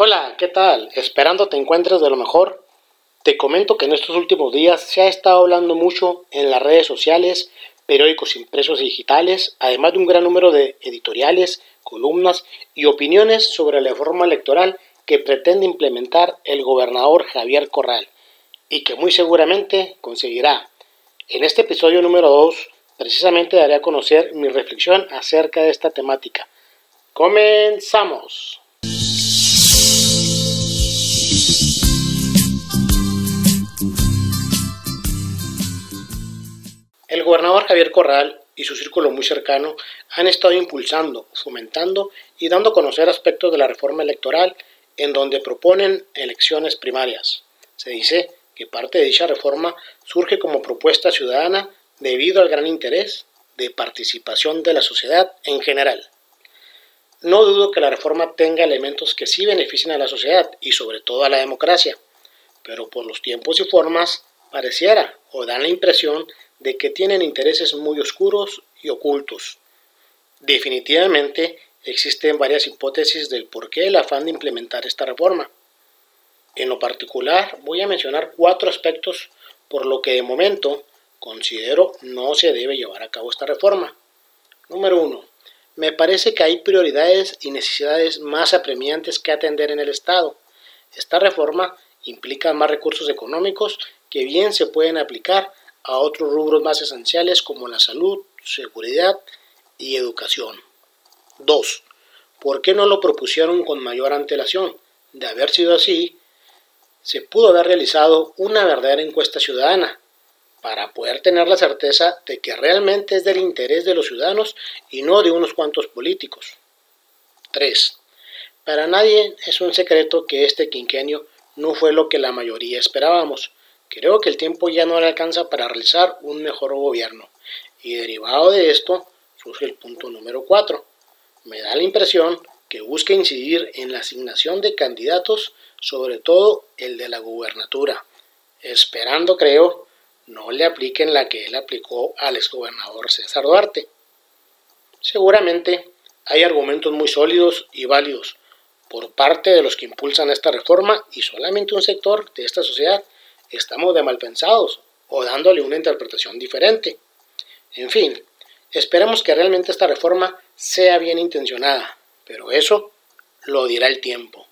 Hola, ¿qué tal? Esperando te encuentres de lo mejor. Te comento que en estos últimos días se ha estado hablando mucho en las redes sociales, periódicos impresos y digitales, además de un gran número de editoriales, columnas y opiniones sobre la reforma electoral que pretende implementar el gobernador Javier Corral y que muy seguramente conseguirá. En este episodio número 2, precisamente daré a conocer mi reflexión acerca de esta temática. Comenzamos. Gobernador Javier Corral y su círculo muy cercano han estado impulsando, fomentando y dando a conocer aspectos de la reforma electoral en donde proponen elecciones primarias. Se dice que parte de dicha reforma surge como propuesta ciudadana debido al gran interés de participación de la sociedad en general. No dudo que la reforma tenga elementos que sí beneficien a la sociedad y sobre todo a la democracia, pero por los tiempos y formas pareciera o dan la impresión de que tienen intereses muy oscuros y ocultos. Definitivamente existen varias hipótesis del por qué el afán de implementar esta reforma. En lo particular voy a mencionar cuatro aspectos por lo que de momento considero no se debe llevar a cabo esta reforma. Número uno, me parece que hay prioridades y necesidades más apremiantes que atender en el Estado. Esta reforma implica más recursos económicos que bien se pueden aplicar a otros rubros más esenciales como la salud, seguridad y educación. 2. ¿Por qué no lo propusieron con mayor antelación? De haber sido así, se pudo haber realizado una verdadera encuesta ciudadana para poder tener la certeza de que realmente es del interés de los ciudadanos y no de unos cuantos políticos. 3. Para nadie es un secreto que este quinquenio no fue lo que la mayoría esperábamos. Creo que el tiempo ya no le alcanza para realizar un mejor gobierno. Y derivado de esto surge el punto número 4. Me da la impresión que busca incidir en la asignación de candidatos, sobre todo el de la gubernatura, esperando, creo, no le apliquen la que él aplicó al exgobernador César Duarte. Seguramente hay argumentos muy sólidos y válidos por parte de los que impulsan esta reforma y solamente un sector de esta sociedad estamos de mal pensados o dándole una interpretación diferente. En fin, esperemos que realmente esta reforma sea bien intencionada, pero eso lo dirá el tiempo.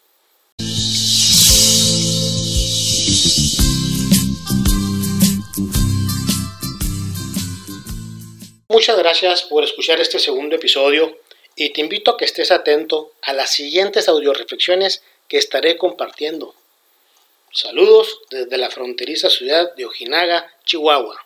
Muchas gracias por escuchar este segundo episodio y te invito a que estés atento a las siguientes audioreflexiones que estaré compartiendo. Saludos desde la fronteriza ciudad de Ojinaga, Chihuahua.